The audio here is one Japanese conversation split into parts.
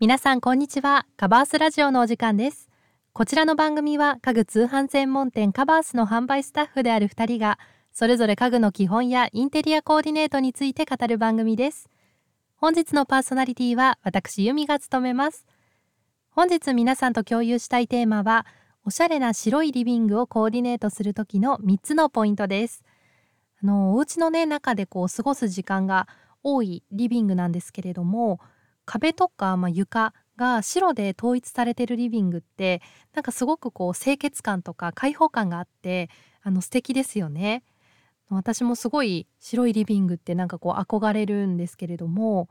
皆さんこんにちは。カバースラジオのお時間です。こちらの番組は家具通販専門店カバースの販売スタッフである2人がそれぞれ家具の基本やインテリアコーディネートについて語る番組です。本日のパーソナリティは私由美が務めます。本日皆さんと共有したいテーマはおしゃれな白いリビングをコーディネートする時の3つのポイントです。あのお家のね中でこう過ごす時間が多いリビングなんですけれども壁とか、まあ、床が白で統一されてるリビングってなんかすごくこう清潔感とか開放感があってあの素敵ですよね。私もすごい白いリビングってなんかこう憧れるんですけれども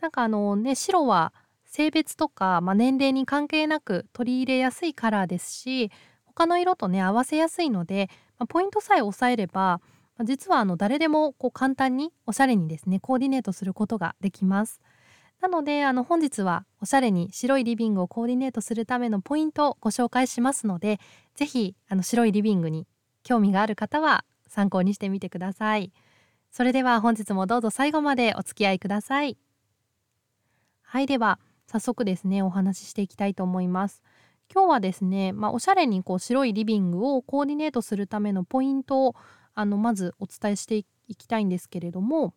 なんかあのね白は性別とか、まあ、年齢に関係なく取り入れやすいカラーですし他の色とね合わせやすいので、まあ、ポイントさえ押さえれば、まあ、実はあの誰でもこう簡単におしゃれにですねコーディネートすることができます。なのであの本日はおしゃれに白いリビングをコーディネートするためのポイントをご紹介しますので是非あの白いリビングに興味がある方は参考にしてみてください。それでは本日もどうぞ最後までお付き合いください。はいでは早速ですねお話ししていきたいと思います。今日はですね、まあ、おしゃれにこう白いリビングをコーディネートするためのポイントをあのまずお伝えしていきたいんですけれども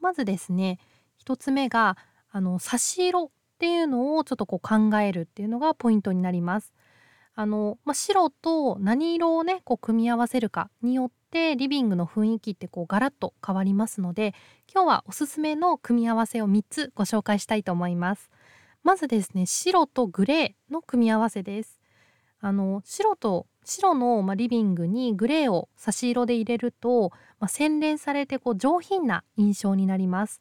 まずですね1つ目があの差し色っていうのをちょっとこう考えるっていうのがポイントになります。あのまあ、白と何色をねこう組み合わせるかによってリビングの雰囲気ってこうガラッと変わりますので今日はおすすめの組み合わせを3つご紹介したいと思います。まずですね白とグレーの組み合わせです。あの白と白の、まあ、リビングにグレーを差し色で入れると、まあ、洗練されてこう上品な印象になります。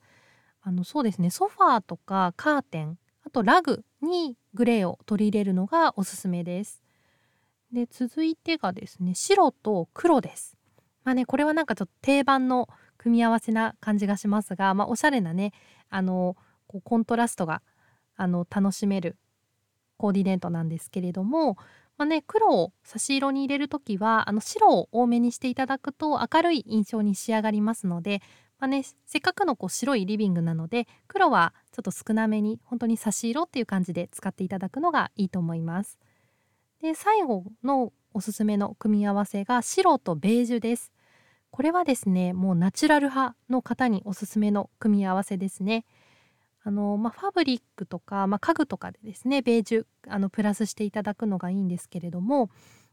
あのそうですねソファーとかカーテンあとラグにグレーを取り入れるのがおすすめです。で続いてがですね白と黒です。まあねこれはなんかちょっと定番の組み合わせな感じがしますが、まあ、おしゃれなねあのこうコントラストがあの楽しめるコーディネートなんですけれども、まあね、黒を差し色に入れる時はあの白を多めにしていただくと明るい印象に仕上がりますので、まあね、せっかくのこう白いリビングなので黒はちょっと少なめに本当に差し色っていう感じで使っていただくのがいいと思います。で最後のおすすめの組み合わせが白とベージュです。これはですねもうナチュラル派の方におすすめの組み合わせですね。あのまあ、ファブリックとか、まあ、家具とかでですねベージュあのプラスしていただくのがいいんですけれども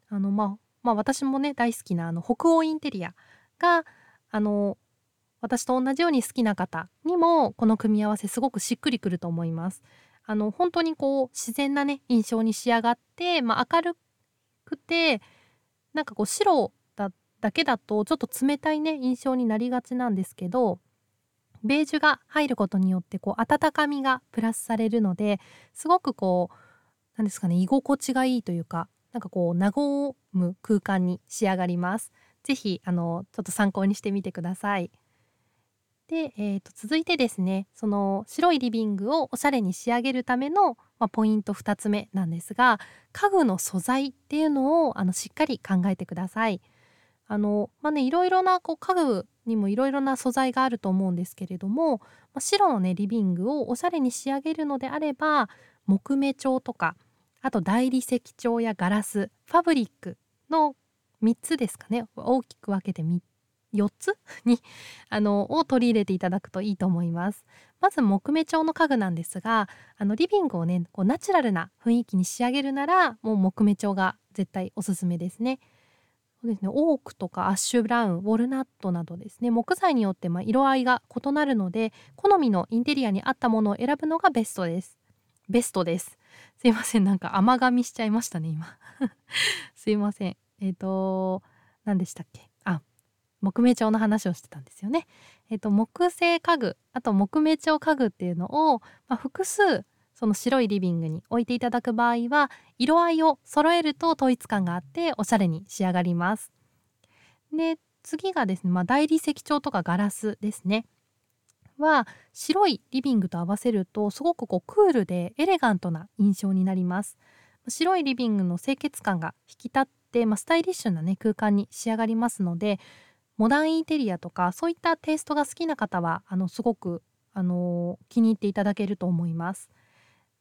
あの、まあまあ、私もね大好きなあの北欧インテリアがあの私と同じように好きな方にもこの組み合わせすごくしっくりくると思います。あの本当にこう自然なね印象に仕上がって、まあ、明るくてなんかこう白だだけだとちょっと冷たいね印象になりがちなんですけどベージュが入ることによってこう温かみがプラスされるのですごくこうなんですかね居心地がいいというかなんかこう和む空間に仕上がります。ぜひあのちょっと参考にしてみてください。で、えー、と続いてですねその白いリビングをおしゃれに仕上げるための、まあ、ポイント2つ目なんですが家具の素材っていうのをあのしっかり考えてください。あのまあねいろいろなこう家具にもいろいろな素材があると思うんですけれども、まあ、白のねリビングをおしゃれに仕上げるのであれば木目調とかあと大理石調やガラスファブリックの3つですかね大きく分けて3 4つ？にあのを取り入れていただくといいと思います。まず木目調の家具なんですがあのリビングをねこうナチュラルな雰囲気に仕上げるならもう木目調が絶対おすすめですね。そうですねオークとかアッシュブラウンウォルナットなどですね木材によってま色合いが異なるので好みのインテリアに合ったものを選ぶのがベストです。ベストです。すいませんなんか甘噛みしちゃいましたね今。すいません。えっ、ー、と何でしたっけ？木目調の話をしてたんですよね。えっと、木製家具あと木目調家具っていうのを、まあ、複数その白いリビングに置いていただく場合は色合いを揃えると統一感があっておしゃれに仕上がります。で次がですね、まあ、大理石調とかガラスですね。は白いリビングと合わせるとすごくこうクールでエレガントな印象になります。白いリビングの清潔感が引き立って、まあ、スタイリッシュな、ね、空間に仕上がりますのでモダンインテリアとかそういったテイストが好きな方はあのすごくあの気に入っていただけると思います。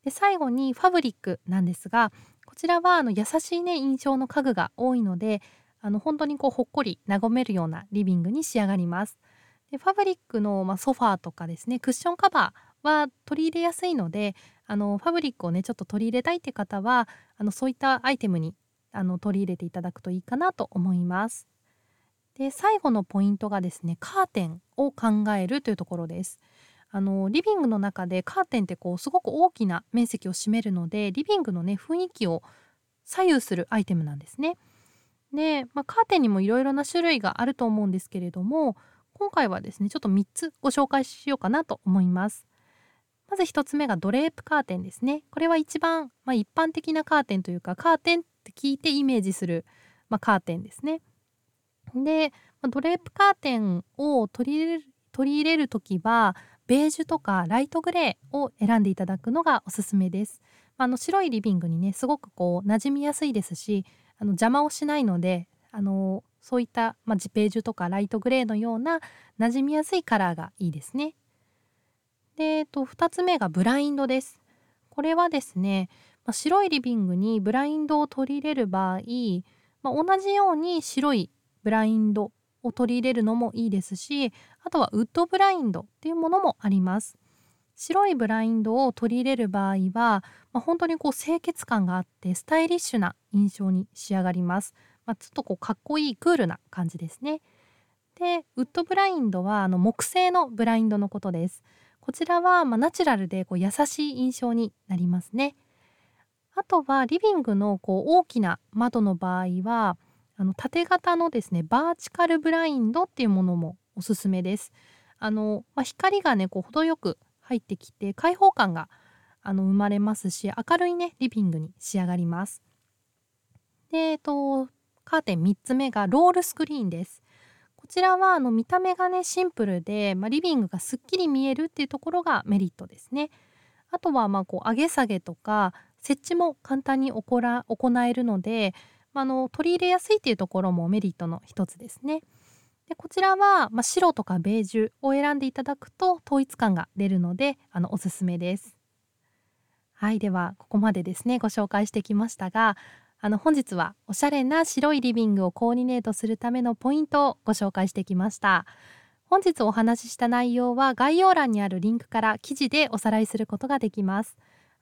で最後にファブリックなんですがこちらはあの優しいね印象の家具が多いのであの本当にこうほっこり和めるようなリビングに仕上がりますでファブリックの、まあ、ソファーとかですねクッションカバーは取り入れやすいのであのファブリックをねちょっと取り入れたいって方はあのそういったアイテムにあの取り入れていただくといいかなと思いますで最後のポイントがですねカーテンを考えるというところですあのリビングの中でカーテンってこうすごく大きな面積を占めるのでリビングのね雰囲気を左右するアイテムなんですね。で、まあ、カーテンにもいろいろな種類があると思うんですけれども今回はですねちょっと3つご紹介しようかなと思います。まず1つ目がドレープカーテンですね。これは一番、まあ、一般的なカーテンというかカーテンって聞いてイメージする、まあ、カーテンですね。で、ま、ドレープカーテンを取り入れる取り入れる時はベージュとかライトグレーを選んでいただくのがおすすめです。あの白いリビングにねすごくこう馴染みやすいですしあの邪魔をしないのであのそういった、まあ、ジページュとかライトグレーのような馴染みやすいカラーがいいですね。で、えっと、2つ目がブラインドです。これはですね、まあ、白いリビングにブラインドを取り入れる場合、まあ、同じように白いブラインドを取り入れるのもいいですしあとはウッドブラインドっていうものもあります。白いブラインドを取り入れる場合は、まあ、本当にこう清潔感があってスタイリッシュな印象に仕上がります、まあ、ちょっとこうかっこいいクールな感じですね。でウッドブラインドはあの木製のブラインドのことです。こちらはまナチュラルでこう優しい印象になりますね。あとはリビングのこう大きな窓の場合はあの縦型のですねバーチカルブラインドっていうものもおすすめです。あのまあ、光がねこう程よく入ってきて開放感があの生まれますし明るいねリビングに仕上がります。で、えっと、カーテン3つ目がロールスクリーンです。こちらはあの見た目がねシンプルで、まあ、リビングがすっきり見えるっていうところがメリットですね。あとはまあこう上げ下げとか設置も簡単に行えるので、あの取り入れやすいっていうところもメリットの一つですね。でこちらは、まあ、白とかベージュを選んでいただくと統一感が出るのであのおすすめです。はいではここまでですねご紹介してきましたがあの本日はおしゃれな白いリビングをコーディネートするためのポイントをご紹介してきました。本日お話しした内容は概要欄にあるリンクから記事でおさらいすることができます。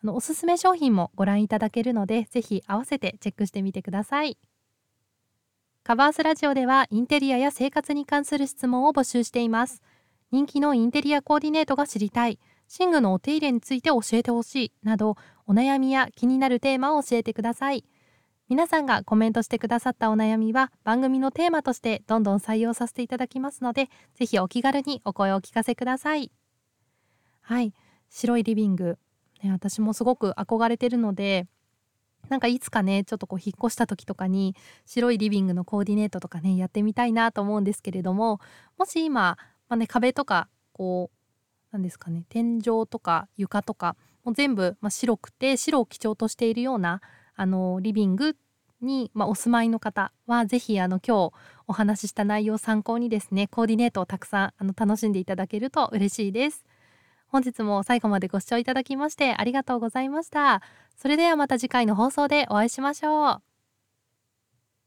のおすすめ商品もご覧いただけるのでぜひ合わせてチェックしてみてください。カバースラジオではインテリアや生活に関する質問を募集しています。人気のインテリアコーディネートが知りたい。寝具のお手入れについて教えてほしい。などお悩みや気になるテーマを教えてください。皆さんがコメントしてくださったお悩みは番組のテーマとしてどんどん採用させていただきますのでぜひお気軽にお声をお聞かせください。はい。白いリビング。ね、私もすごく憧れてるのでなんかいつかねちょっとこう引っ越した時とかに白いリビングのコーディネートとかねやってみたいなと思うんですけれどももし今、まあね、壁とかこう何ですかね天井とか床とかもう全部、まあ、白くて白を基調としているようなあのリビングに、まあ、お住まいの方は是非あの今日お話しした内容を参考にですねコーディネートをたくさんあの楽しんでいただけると嬉しいです。本日も最後までご視聴いただきましてありがとうございました。それではまた次回の放送でお会いしましょう。